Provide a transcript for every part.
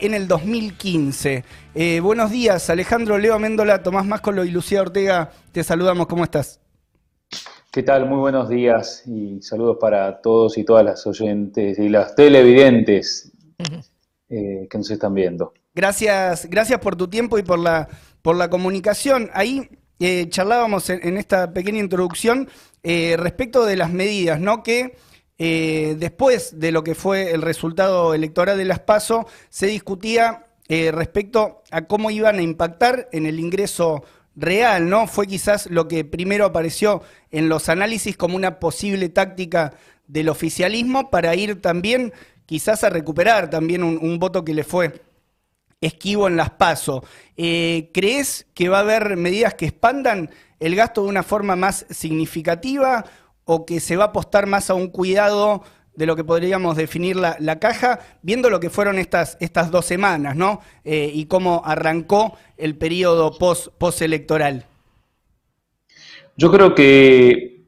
en el 2015. Eh, buenos días, Alejandro Leo Méndola, Tomás Máscolo y Lucía Ortega, te saludamos, ¿cómo estás? ¿Qué tal? Muy buenos días y saludos para todos y todas las oyentes y las televidentes eh, que nos están viendo. Gracias, gracias por tu tiempo y por la, por la comunicación. Ahí eh, charlábamos en, esta pequeña introducción respecto de las medidas, ¿no? Que eh, después de lo que fue el resultado electoral de las PASO, se discutía eh, respecto a cómo iban a impactar en el ingreso real, ¿no? Fue quizás lo que primero apareció en los análisis como una posible táctica del oficialismo para ir también quizás a recuperar también un, voto que le fue esquivo en las PASO. Eh, ¿Crees que va a haber medidas que expandan el gasto de una forma más significativa o que se va a apostar más a un cuidado de lo que podríamos definir la, caja, viendo lo que fueron estas, estas dos semanas, ¿no? Eh, y cómo arrancó el periodo post, postelectoral. Yo creo que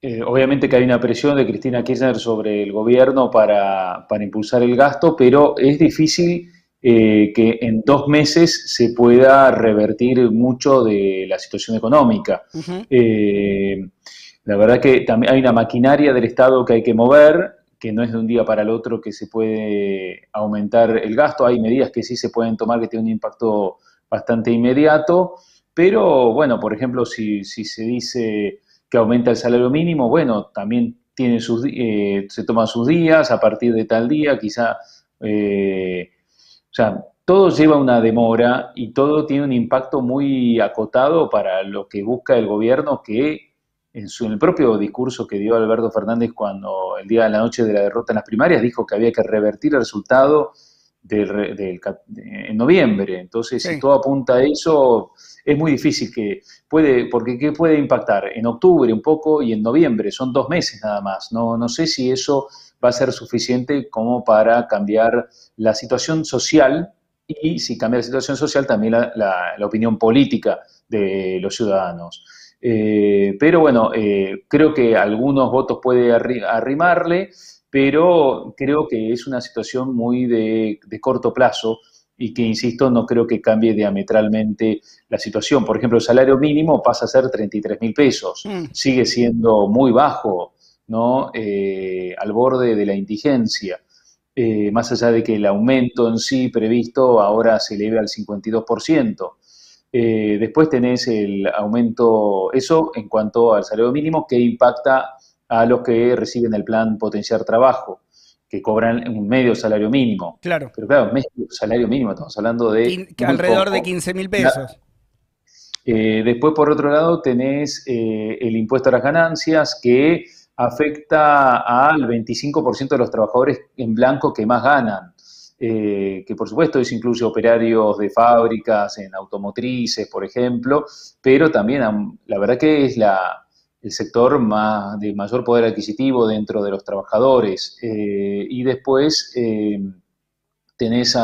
eh, obviamente que hay una presión de Cristina Kirchner sobre el gobierno para, impulsar el gasto, pero es difícil eh, que en dos meses se pueda revertir mucho de la situación económica. La verdad que también hay una maquinaria del Estado que hay que mover, que no es de un día para el otro que se puede aumentar el gasto. Hay medidas que sí se pueden tomar que tienen un impacto bastante inmediato, pero bueno, por ejemplo, si, se dice que aumenta el salario mínimo, bueno, también tiene sus, eh, se toman sus días a partir de tal día, quizá, eh, o sea, todo lleva una demora y todo tiene un impacto muy acotado para lo que busca el gobierno, que en, su, el propio discurso que dio Alberto Fernández cuando el día de la noche de la derrota en las primarias dijo que había que revertir el resultado en noviembre. Entonces, si todo apunta a eso, es muy difícil que puede, porque ¿qué puede impactar? En octubre un poco y en noviembre, son dos meses nada más. No, no sé si eso va a ser suficiente como para cambiar la situación social y si cambia la situación social también la opinión política de los ciudadanos. Eh, pero bueno, eh, creo que algunos votos puede arrimarle, pero creo que es una situación muy de, corto plazo y que, insisto, no creo que cambie diametralmente la situación. Por ejemplo, el salario mínimo pasa a ser 33 mil pesos, mm. sigue siendo muy bajo, ¿no? Eh, al borde de la indigencia. más allá de que el aumento en sí previsto ahora se eleve al 52%. Eh, después tenés el aumento, eso en cuanto al salario mínimo, que impacta a los que reciben el plan potenciar trabajo, que cobran un medio salario mínimo. Claro. Pero claro, medio salario mínimo, estamos hablando de... alrededor de 15 mil pesos. Eh, después, por otro lado, tenés eh, el impuesto a las ganancias, que afecta al 25% de los trabajadores en blanco que más ganan. Eh, que por supuesto eso incluye operarios de fábricas, en automotrices, por ejemplo, pero también la verdad que es la, el sector más, de mayor poder adquisitivo dentro de los trabajadores. Eh, y después eh, tenés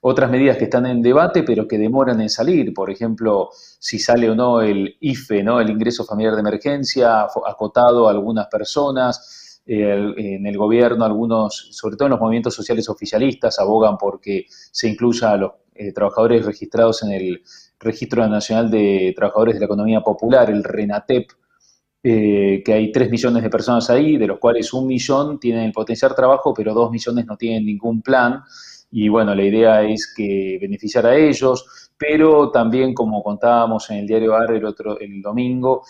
otras medidas que están en debate, pero que demoran en salir. Por ejemplo, si sale o no el IFE, ¿no? el ingreso familiar de emergencia, acotado a algunas personas. Eh, en el gobierno algunos, sobre todo en los movimientos sociales oficialistas, abogan porque se incluya a los eh, trabajadores registrados en el Registro Nacional de Trabajadores de la Economía Popular, el RENATEP, eh, que hay 3 millones de personas ahí, de los cuales un millón tienen el potenciar trabajo, pero 2 millones no tienen ningún plan. Y bueno, la idea es que beneficiar a ellos, pero también, como contábamos en el diario AR el, otro, el domingo,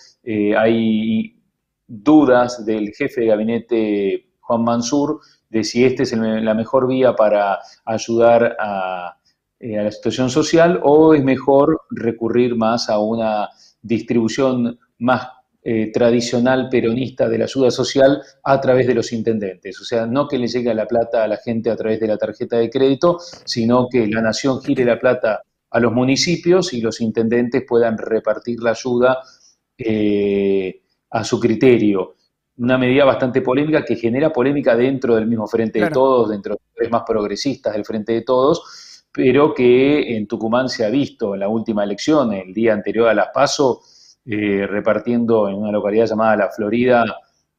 hay dudas del jefe de gabinete Juan Mansur de si esta es la mejor vía para ayudar eh, a, la situación social o es mejor recurrir más a una distribución más eh, tradicional peronista de la ayuda social a través de los intendentes. O sea, no que le llegue la plata a la gente a través de la tarjeta de crédito, sino que la nación gire la plata a los municipios y los intendentes puedan repartir la ayuda eh, a su criterio. Una medida bastante polémica que genera polémica dentro del mismo Frente de Todos, dentro de los más progresistas del Frente de Todos, pero que en Tucumán se ha visto en la última elección, el día anterior a las PASO, eh, repartiendo en una localidad llamada La Florida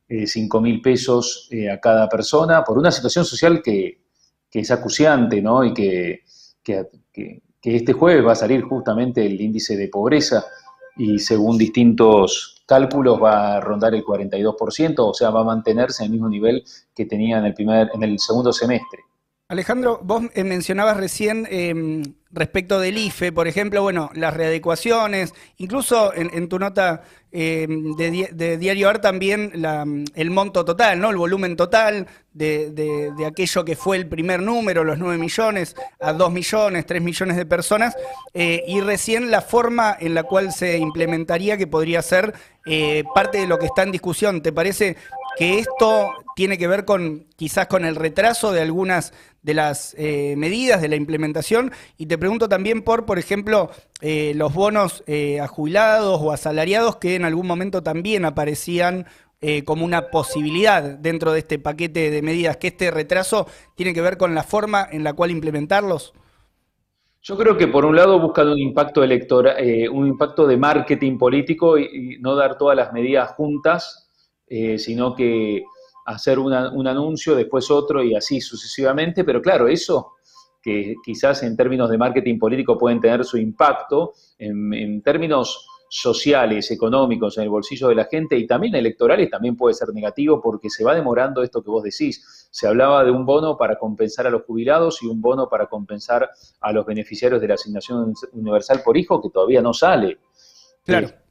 eh, 5 mil pesos eh, a cada persona por una situación social que, es acuciante, ¿no? Y que, que, este jueves va a salir justamente el índice de pobreza y según distintos cálculos va a rondar el 42%, o sea, va a mantenerse en el mismo nivel que tenía en el, primer, en el segundo semestre. Alejandro, vos eh, mencionabas recién em, respecto del IFE, por ejemplo, bueno, las readecuaciones, incluso en, tu nota em, de, Diario AR también el monto total, ¿no? El volumen total de, aquello que fue el primer número, los 9 millones, a 2 millones, 3 millones de personas, eh, y recién la forma en la cual se implementaría que podría ser eh, parte de lo que está en discusión. ¿Te parece que esto tiene que ver con quizás con el retraso de algunas de las eh, medidas de la implementación y te pregunto también por, por ejemplo, eh, los bonos eh, a jubilados o asalariados que en algún momento también aparecían como una posibilidad dentro de este paquete de medidas, que este retraso tiene que ver con la forma en la cual implementarlos. Yo creo que por un lado buscan un impacto electoral, un impacto de marketing político y, no dar todas las medidas juntas, sino que hacer un anuncio, después otro y así sucesivamente, pero claro, eso que quizás en términos de marketing político pueden tener su impacto, en, términos sociales, económicos, en el bolsillo de la gente y también electorales también puede ser negativo porque se va demorando esto que vos decís. Se hablaba de un bono para compensar a los jubilados y un bono para compensar a los beneficiarios de la asignación universal por hijo que todavía no sale. Claro. Eh,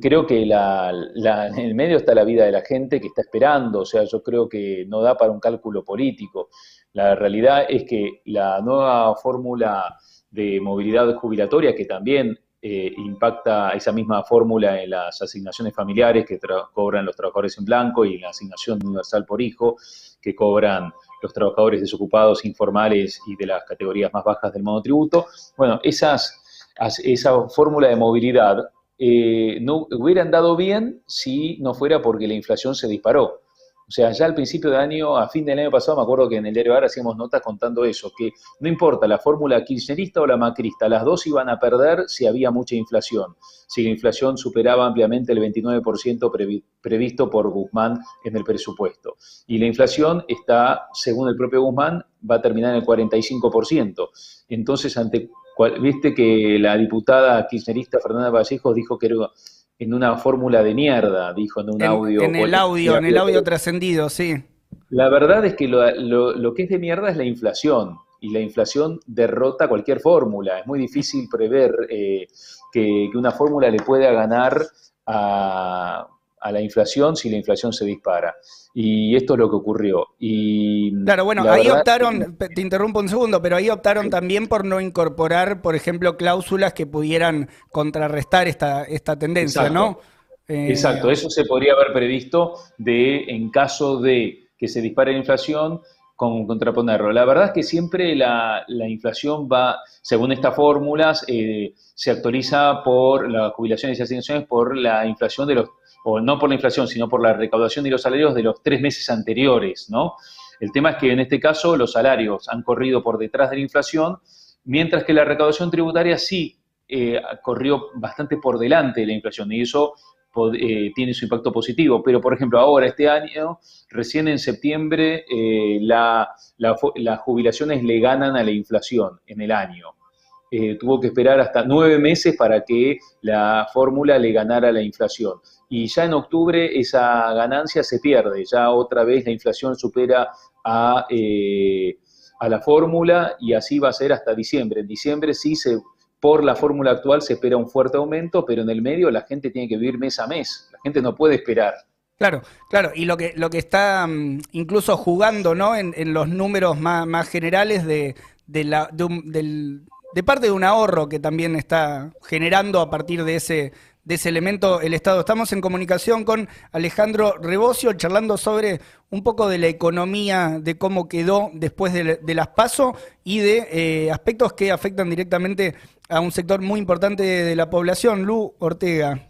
creo que en el medio está la vida de la gente que está esperando, o sea, yo creo que no da para un cálculo político. La realidad es que la nueva fórmula de movilidad jubilatoria, que también eh, impacta esa misma fórmula en las asignaciones familiares que cobran los trabajadores en blanco y la asignación universal por hijo que cobran los trabajadores desocupados informales y de las categorías más bajas del monotributo. Bueno, esas, esa fórmula de movilidad eh, no hubieran dado bien si no fuera porque la inflación se disparó. O sea, ya al principio de año, a fin del año pasado, me acuerdo que en el diario ahora hacíamos notas contando eso, que no importa la fórmula kirchnerista o la macrista, las dos iban a perder si había mucha inflación, si la inflación superaba ampliamente el 29% previsto por Guzmán en el presupuesto. Y la inflación está, según el propio Guzmán, va a terminar en el 45%. Entonces, ante Viste que la diputada kirchnerista Fernanda Vallejos dijo que era en una fórmula de mierda, dijo en un audio. En el audio, en el audio trascendido, sí. La verdad es que lo, que es de mierda es la inflación, y la inflación derrota cualquier fórmula. Es muy difícil prever eh, que, que, una fórmula le pueda ganar a, a la inflación si la inflación se dispara. Y esto es lo que ocurrió. Y claro, bueno, ahí optaron, te interrumpo un segundo, pero ahí optaron también por no incorporar, por ejemplo, cláusulas que pudieran contrarrestar esta, esta tendencia, ¿no? Eh, Exacto, eso se podría haber previsto de, en caso de que se dispare la inflación, con contraponerlo. La verdad es que siempre la, inflación va, según estas fórmulas, eh, se actualiza por las jubilaciones y asignaciones por la inflación de los o no por la inflación, sino por la recaudación de los salarios de los tres meses anteriores, ¿no? El tema es que en este caso los salarios han corrido por detrás de la inflación, mientras que la recaudación tributaria sí eh, corrió bastante por delante de la inflación y eso eh, tiene su impacto positivo. Pero, por ejemplo, ahora, este año, recién en septiembre, eh, las jubilaciones le ganan a la inflación en el año. Tuvo que esperar hasta nueve meses para que la fórmula le ganara la inflación y ya en octubre esa ganancia se pierde, ya otra vez la inflación supera a, eh, a la fórmula y así va a ser hasta diciembre. En diciembre sí se, por la fórmula actual se espera un fuerte aumento, pero en el medio la gente tiene que vivir mes a mes, la gente no puede esperar. Claro, claro, y lo que, lo que está mm, incluso jugando ¿no? en, los números más, generales de, de, la, de parte de un ahorro que también está generando a partir de ese de ese elemento el Estado. Estamos en comunicación con Alejandro Rebocio, charlando sobre un poco de la economía, de cómo quedó después de, las PASO y de eh, aspectos que afectan directamente a un sector muy importante de, la población. Lu Ortega.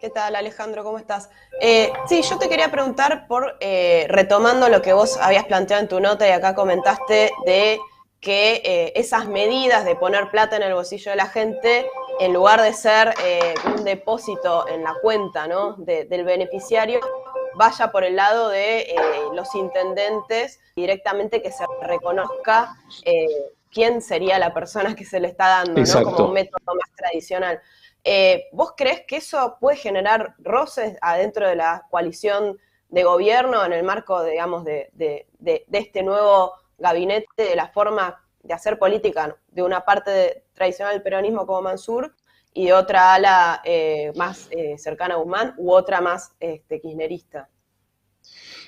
¿Qué tal, Alejandro? ¿Cómo estás? Eh, sí, yo te quería preguntar por, eh, retomando lo que vos habías planteado en tu nota y acá comentaste de que eh, esas medidas de poner plata en el bolsillo de la gente, en lugar de ser eh, un depósito en la cuenta del beneficiario, vaya por el lado de eh, los intendentes directamente que se reconozca quién sería la persona que se le está dando, ¿no? Como un método más tradicional. ¿Vos crees que eso puede generar roces adentro de la coalición de gobierno en el marco, digamos, de, este nuevo gabinete, de la forma de hacer política de una parte tradicional del peronismo como Mansur y de otra ala eh, más eh, cercana a Guzmán u otra más este, kirchnerista?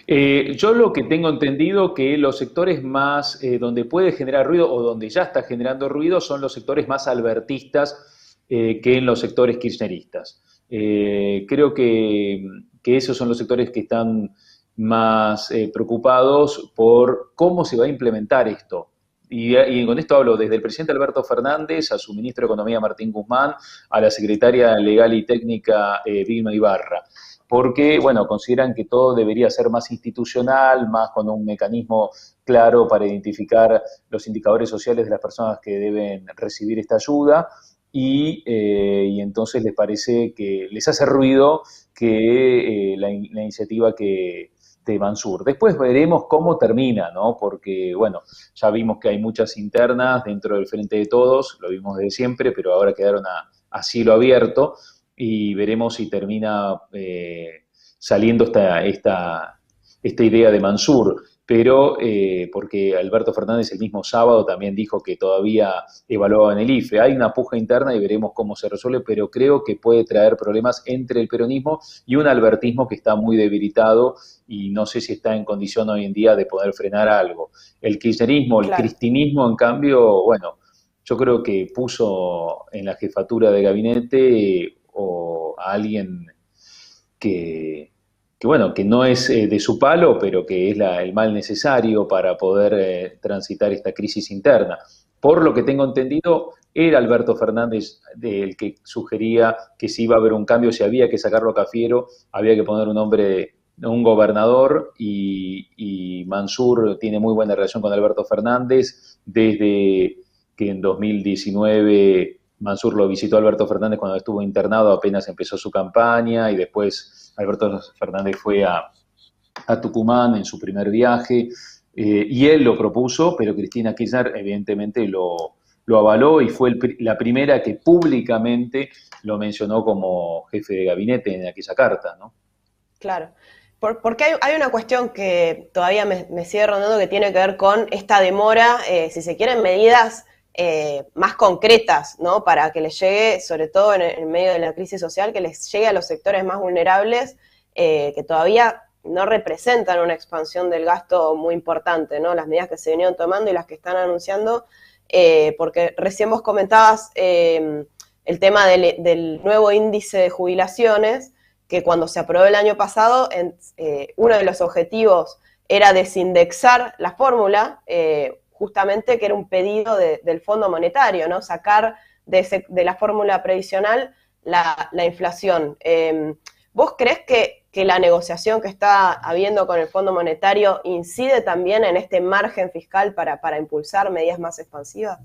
yo lo que tengo entendido que los sectores más donde puede generar ruido o donde ya está generando ruido son los sectores más albertistas eh, que en los sectores kirchneristas. Eh, creo que, esos son los sectores que están más eh, preocupados por cómo se va a implementar esto. Y, con esto hablo desde el presidente Alberto Fernández a su ministro de Economía Martín Guzmán, a la secretaria legal y técnica Vilma Ibarra porque, bueno, consideran que todo debería ser más institucional, más con un mecanismo claro para identificar los indicadores sociales de las personas que deben recibir esta ayuda eh, y, entonces les parece que les hace ruido que eh, la, iniciativa que de Mansur. Después veremos cómo termina, ¿no? Porque, bueno, ya vimos que hay muchas internas dentro del Frente de Todos, lo vimos desde siempre, pero ahora quedaron a, cielo abierto y veremos si termina eh, saliendo esta, esta, esta idea de Mansur pero eh, porque Alberto Fernández el mismo sábado también dijo que todavía evaluaba en el IFE. Hay una puja interna y veremos cómo se resuelve, pero creo que puede traer problemas entre el peronismo y un albertismo que está muy debilitado y no sé si está en condición hoy en día de poder frenar algo. El kirchnerismo, el cristinismo, en cambio, bueno, yo creo que puso en la jefatura de gabinete o a alguien que que bueno, que no es eh, de su palo, pero que es el mal necesario para poder eh, transitar esta crisis interna. Por lo que tengo entendido, era Alberto Fernández el que sugería que si iba a haber un cambio, si había que sacarlo a Cafiero, había que poner un hombre, un gobernador, y, y Mansur tiene muy buena relación con Alberto Fernández desde que en 2019 Mansur lo visitó Alberto Fernández cuando estuvo internado, apenas empezó su campaña y después Alberto Fernández fue a, Tucumán en su primer viaje eh, y él lo propuso, pero Cristina Kirchner evidentemente lo, avaló y fue la primera que públicamente lo mencionó como jefe de gabinete en aquella carta, ¿no? Claro. porque hay, una cuestión que todavía me, sigue rondando que tiene que ver con esta demora, eh, si se quieren, medidas eh, más concretas, ¿no? Para que les llegue, sobre todo en, medio de la crisis social, que les llegue a los sectores más vulnerables eh, que todavía no representan una expansión del gasto muy importante, ¿no? Las medidas que se vinieron tomando y las que están anunciando, eh, porque recién vos comentabas el tema del, nuevo índice de jubilaciones, que cuando se aprobó el año pasado, uno de los objetivos era desindexar la fórmula, justamente que era un pedido del Fondo Monetario, ¿no? Sacar de, la fórmula previsional la, inflación. Em, ¿Vos crees que, la negociación que está habiendo con el Fondo Monetario incide también en este margen fiscal para, impulsar medidas más expansivas?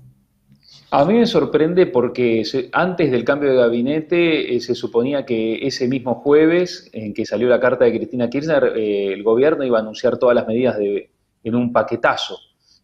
A mí me sorprende porque antes del cambio de gabinete eh, se suponía que ese mismo jueves en que salió la carta de Cristina Kirchner, eh, el gobierno iba a anunciar todas las medidas en un paquetazo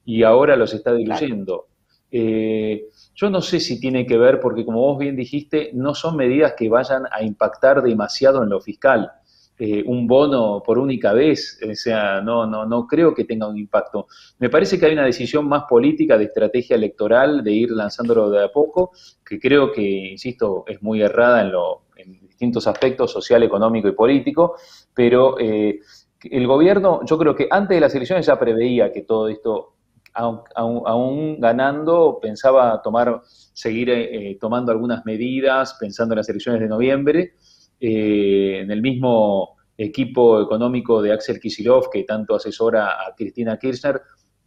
y ahora los está diluyendo. Eh, yo no sé si tiene que ver, porque como vos bien dijiste, no son medidas que vayan a impactar demasiado en lo fiscal. Eh, un bono por única vez, o sea, no, no, no creo que tenga un impacto. Me parece que hay una decisión más política de estrategia electoral, de ir lanzándolo de a poco, que creo que, insisto, es muy errada en, lo, en distintos aspectos, social, económico y político, pero eh, el gobierno, yo creo que antes de las elecciones ya preveía que todo esto aún, ganando, pensaba tomar, seguir eh, tomando algunas medidas, pensando en las elecciones de noviembre. Eh, en el mismo equipo económico de Axel Kisilov, que tanto asesora a Cristina Kirchner,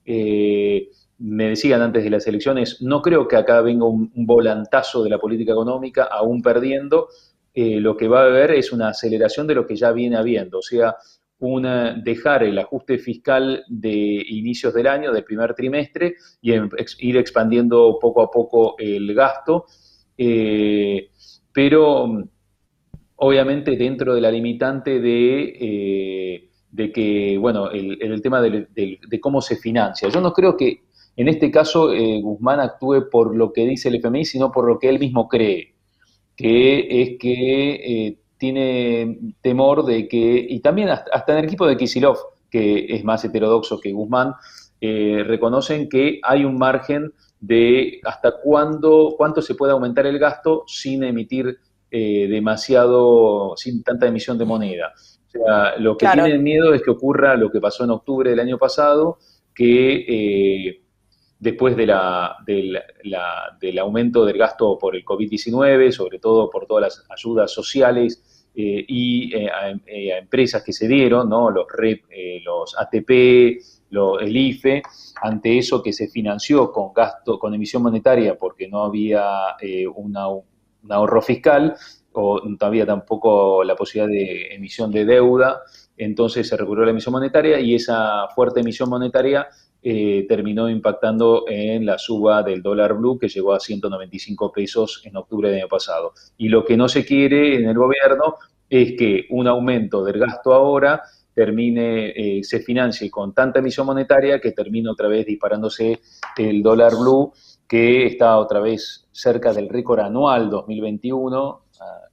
eh, me decían antes de las elecciones, no creo que acá venga un, volantazo de la política económica, aún perdiendo, lo que va a haber es una aceleración de lo que ya viene habiendo, o sea, una, dejar el ajuste fiscal de inicios del año, del primer trimestre, y em, ir expandiendo poco a poco el gasto. Eh, pero obviamente dentro de la limitante de, de que, bueno, el, tema de, cómo se financia. Yo no creo que en este caso Guzmán actúe por lo que dice el FMI, sino por lo que él mismo cree, que es que tiene temor de que, y también hasta, en el equipo de Kisilov, que es más heterodoxo que Guzmán, eh, reconocen que hay un margen de hasta cuándo, cuánto se puede aumentar el gasto sin emitir eh, demasiado, sin tanta emisión de moneda. O sea, lo que tienen miedo es que ocurra lo que pasó en octubre del año pasado, que eh, después de la, del aumento del gasto por el COVID-19, sobre todo por todas las ayudas sociales eh, y eh, eh, a, empresas que se dieron, ¿no? los, los ATP, el IFE, ante eso que se financió con gasto, con emisión monetaria porque no había una, un ahorro fiscal o no había tampoco la posibilidad de emisión de deuda, entonces se recurrió a la emisión monetaria y esa fuerte emisión monetaria eh, terminó impactando en la suba del dólar blue que llegó a 195 pesos en octubre del año pasado. Y lo que no se quiere en el gobierno es que un aumento del gasto ahora termine, eh, se financie con tanta emisión monetaria que termine otra vez disparándose el dólar blue que está otra vez cerca del récord anual 2021, a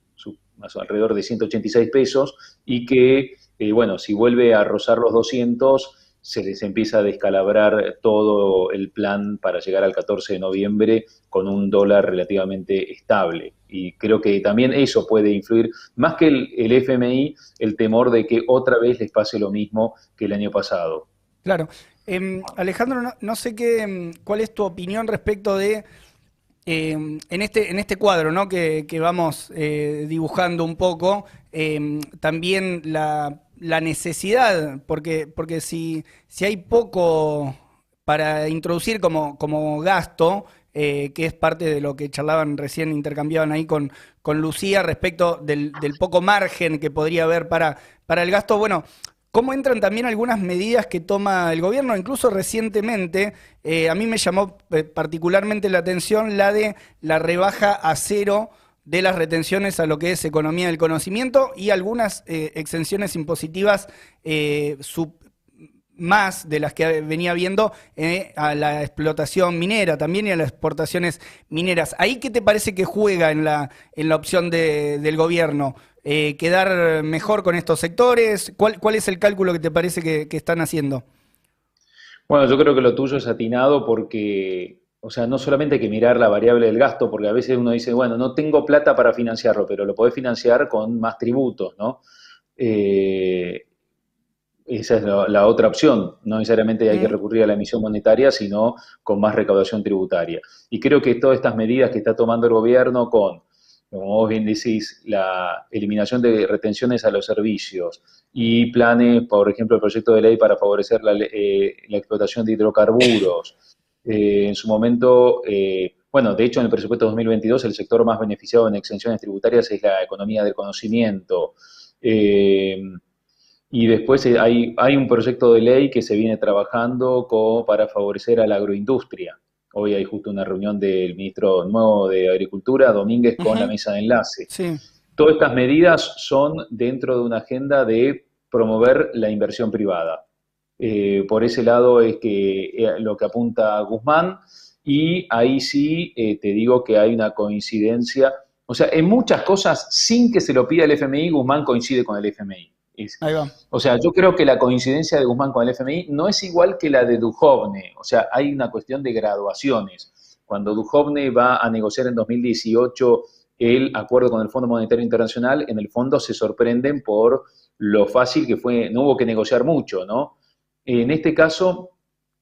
alrededor de 186 pesos, y que, eh, bueno, si vuelve a rozar los 200, se les empieza a descalabrar todo el plan para llegar al 14 de noviembre con un dólar relativamente estable. Y creo que también eso puede influir, más que el, FMI, el temor de que otra vez les pase lo mismo que el año pasado. Claro. Em, Alejandro, no, sé qué, em, cuál es tu opinión respecto de em, en, este, en este cuadro ¿no? que, que vamos eh, dibujando un poco, también la la necesidad, porque, porque si, si hay poco para introducir como, como gasto, eh, que es parte de lo que charlaban recién, intercambiaban ahí con, con Lucía respecto del, poco margen que podría haber para, para el gasto. Bueno, ¿cómo entran también algunas medidas que toma el gobierno? Incluso recientemente, eh, a mí me llamó eh, particularmente la atención la de la rebaja a cero de las retenciones a lo que es economía del conocimiento y algunas eh, exenciones impositivas eh, más de las que venía viendo eh, a la explotación minera también y a las exportaciones mineras. ¿Ahí qué te parece que juega en la, en la opción del gobierno? ¿Quedar mejor con estos sectores? ¿Cuál, ¿Cuál es el cálculo que te parece que están haciendo? Bueno, yo creo que lo tuyo es atinado porque o sea, no solamente hay que mirar la variable del gasto, porque a veces uno dice, bueno, no tengo plata para financiarlo, pero lo podés financiar con más tributos, ¿no? Eh, esa es la, otra opción. No necesariamente hay que recurrir a la emisión monetaria, sino con más recaudación tributaria. Y creo que todas estas medidas que está tomando el gobierno con, como vos bien decís, la eliminación de retenciones a los servicios y planes, por ejemplo, el proyecto de ley para favorecer la eh, explotación de hidrocarburos, eh, en su momento, eh, bueno, de hecho en el presupuesto 2022 el sector más beneficiado en exenciones tributarias es la economía del conocimiento. Eh, y después hay, hay, un proyecto de ley que se viene trabajando para favorecer a la agroindustria. Hoy hay justo una reunión del ministro nuevo de Agricultura, Domínguez, con la mesa de enlace. Todas estas medidas son dentro de una agenda de promover la inversión privada. Eh, por ese lado es que eh, lo que apunta Guzmán y ahí sí eh, te digo que hay una coincidencia. O sea, en muchas cosas, sin que se lo pida el FMI, Guzmán coincide con el FMI. ahí va. O sea, yo creo que la coincidencia de Guzmán con el FMI no es igual que la de Duhovne. O sea, hay una cuestión de graduaciones. Cuando Duhovne va a negociar en 2018 el acuerdo con el Fondo Monetario Internacional, en el fondo se sorprenden por lo fácil que fue, no hubo que negociar mucho, ¿no? En este caso,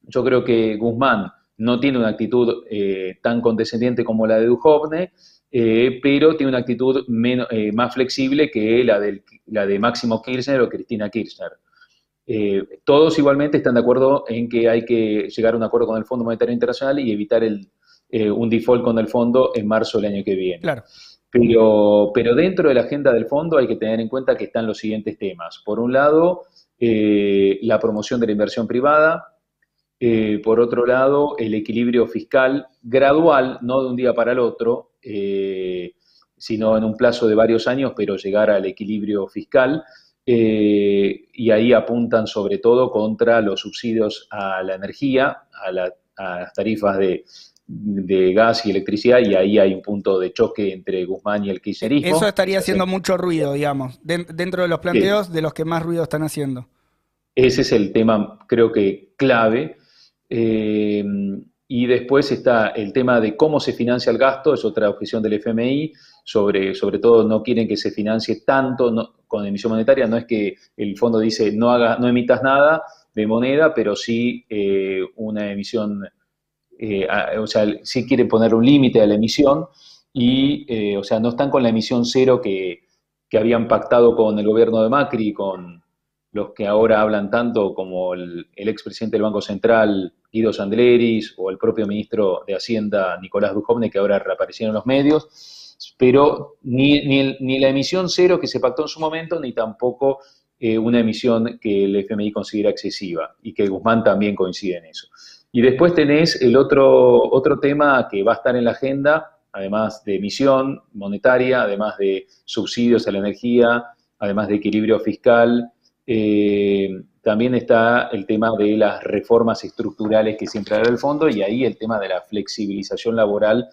yo creo que Guzmán no tiene una actitud eh, tan condescendiente como la de Duhovne, eh, pero tiene una actitud eh, más flexible que la, la de Máximo Kirchner o Cristina Kirchner. todos igualmente están de acuerdo en que hay que llegar a un acuerdo con el Fondo Monetario Internacional y evitar un default con el fondo en marzo del año que viene. Claro. Pero, pero dentro de la agenda del fondo hay que tener en cuenta que están los siguientes temas. Por un lado, eh, la promoción de la inversión privada, eh, por otro lado, el equilibrio fiscal gradual, no de un día para el otro, eh, sino en un plazo de varios años, pero llegar al equilibrio fiscal. Y ahí apuntan sobre todo contra los subsidios a la energía, a, las tarifas de, gas y electricidad, y ahí hay un punto de choque entre Guzmán y el kirchnerismo. Eso estaría haciendo mucho ruido, digamos, dentro de los planteos de los que más ruido están haciendo. Ese es el tema, creo que clave. Eh, y después está el tema de cómo se financia el gasto, es otra objeción del FMI, sobre, sobre todo no quieren que se financie tanto con emisión monetaria, no es que el fondo dice no, haga, no emitas nada de moneda, pero sí eh, una emisión, eh, o sea, sí quieren poner un límite a la emisión y, o sea, no están con la emisión cero que, que habían pactado con el gobierno de Macri, con los que ahora hablan tanto como el, expresidente del Banco Central, Guido Sandleris, o el propio ministro de Hacienda, Nicolás Dujovne, que ahora reaparecieron en los medios, pero ni, ni, la emisión cero que se pactó en su momento, ni tampoco eh, una emisión que el FMI considera excesiva, y que Guzmán también coincide en eso. Y después tenés el otro, otro tema que va a estar en la agenda, además de emisión monetaria, además de subsidios a la energía, además de equilibrio fiscal, eh, también está el tema de las reformas estructurales que siempre habla el fondo y ahí el tema de la flexibilización laboral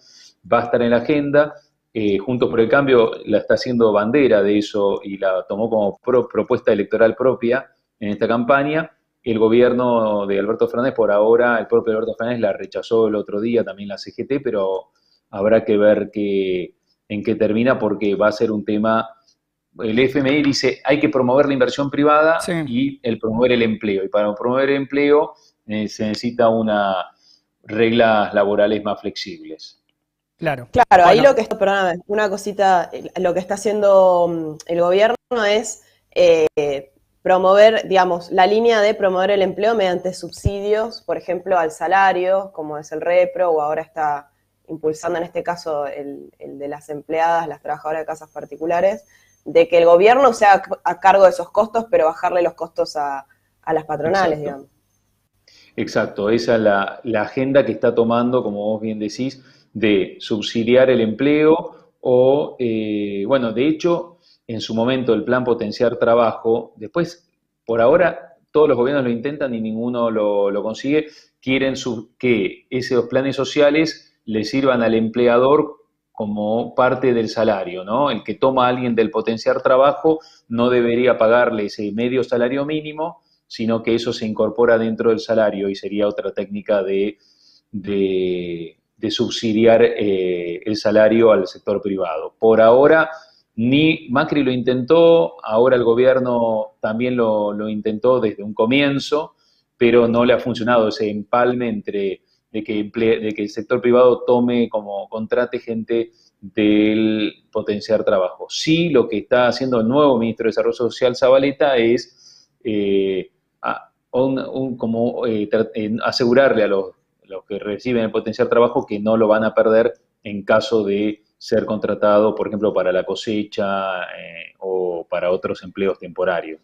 va a estar en la agenda. Eh, Juntos por el Cambio la está haciendo bandera de eso y la tomó como propuesta electoral propia en esta campaña. El gobierno de Alberto Fernández, por ahora, el propio Alberto Fernández la rechazó el otro día, también la CGT, pero habrá que ver que, en qué termina porque va a ser un tema el FMI dice hay que promover la inversión privada y el promover el empleo. Y para promover el empleo eh, se necesita una reglas laborales más flexibles. Claro. Claro, ahí lo que está, perdóname, una cosita, lo que está haciendo mm, el gobierno es eh, promover, digamos, la línea de promover el empleo mediante subsidios, por ejemplo, al salario, como es el REPRO, o ahora está impulsando en este caso el, el de las empleadas, las trabajadoras de casas particulares, de que el gobierno sea a cargo de esos costos, pero bajarle los costos a, las patronales, digamos. Exacto, esa es la, agenda que está tomando, como vos bien decís, de subsidiar el empleo o, eh, bueno, de hecho, en su momento el plan potenciar trabajo, después, por ahora, todos los gobiernos lo intentan y ninguno lo, consigue, quieren que esos planes sociales le sirvan al empleador como parte del salario, ¿no? El que toma a alguien del potenciar trabajo no debería pagarle ese medio salario mínimo, sino que eso se incorpora dentro del salario y sería otra técnica de, subsidiar eh, el salario al sector privado. Por ahora, ni Macri lo intentó, ahora el gobierno también lo, lo intentó desde un comienzo, pero no le ha funcionado ese empalme entre de que, el sector privado tome como contrate gente del potenciar trabajo. Sí, lo que está haciendo el nuevo ministro de Desarrollo Social, Zabaleta, es eh, como, eh, asegurarle a los, los, que reciben el potenciar trabajo que no lo van a perder en caso de ser contratado, por ejemplo, para la cosecha eh, o para otros empleos temporarios.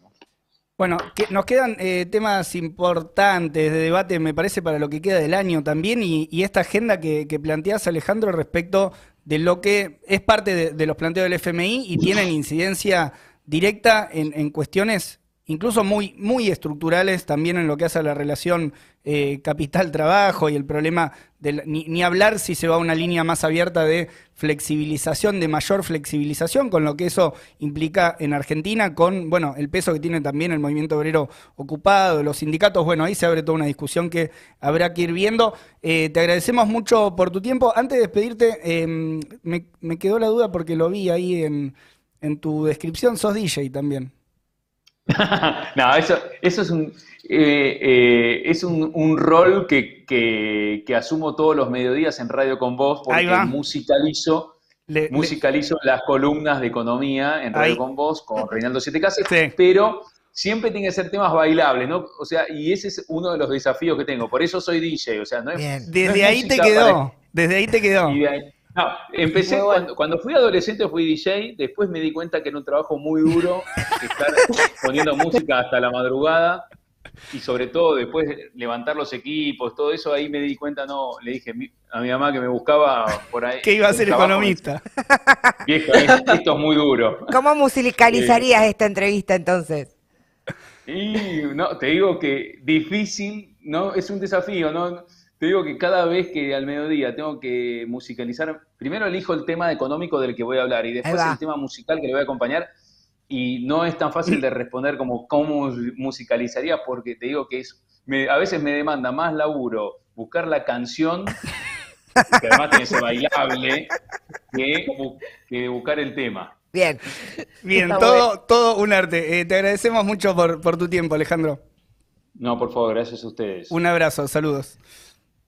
Bueno, nos quedan eh, temas importantes de debate, me parece, para lo que queda del año también, y, esta agenda que, planteas, Alejandro, respecto de lo que es parte de, los planteos del FMI y tienen incidencia directa en cuestiones incluso muy, muy estructurales también en lo que hace a la relación eh, capital-trabajo y el problema de ni, hablar si se va a una línea más abierta de flexibilización, de mayor flexibilización, con lo que eso implica en Argentina, con bueno, el peso que tiene también el movimiento obrero ocupado, los sindicatos, bueno, ahí se abre toda una discusión que habrá que ir viendo. Eh, te agradecemos mucho por tu tiempo. Antes de despedirte, em, me, quedó la duda porque lo vi ahí en, en tu descripción, sos DJ también. no, eso, eso es un, eh, eh, es un, rol que, asumo todos los mediodías en Radio con Vos porque musicalizo, musicalizo las columnas de economía en Radio con Vos con Reinaldo Siete Casas, pero siempre tiene que ser temas bailables, ¿no? O sea, y ese es uno de los desafíos que tengo. Por eso soy DJ, o sea, no es. Desde ahí te quedó. Desde ahí te quedó. No, empecé cuando, fui adolescente fui DJ, después me di cuenta que era un trabajo muy duro, estar poniendo música hasta la madrugada. y sobre todo después levantar los equipos, todo eso, ahí me di cuenta, no, le dije a mi mamá que me buscaba por ahí. Que iba a ser economista. Vieja, esto es muy duro. ¿Cómo musicalizarías esta entrevista entonces? Y no, te digo que difícil, ¿no? Es un desafío, ¿no? Te digo que cada vez que al mediodía tengo que musicalizar, primero elijo el tema económico del que voy a hablar y después el tema musical que le voy a acompañar. Y no es tan fácil de responder como cómo musicalizaría, porque te digo que es, a veces me demanda más laburo buscar la canción, que además tiene que ser bailable, que, buscar el tema. Bien. Bien, todo, todo un arte. Eh, te agradecemos mucho por, por tu tiempo, Alejandro. No, por favor, gracias a ustedes. Un abrazo, saludos.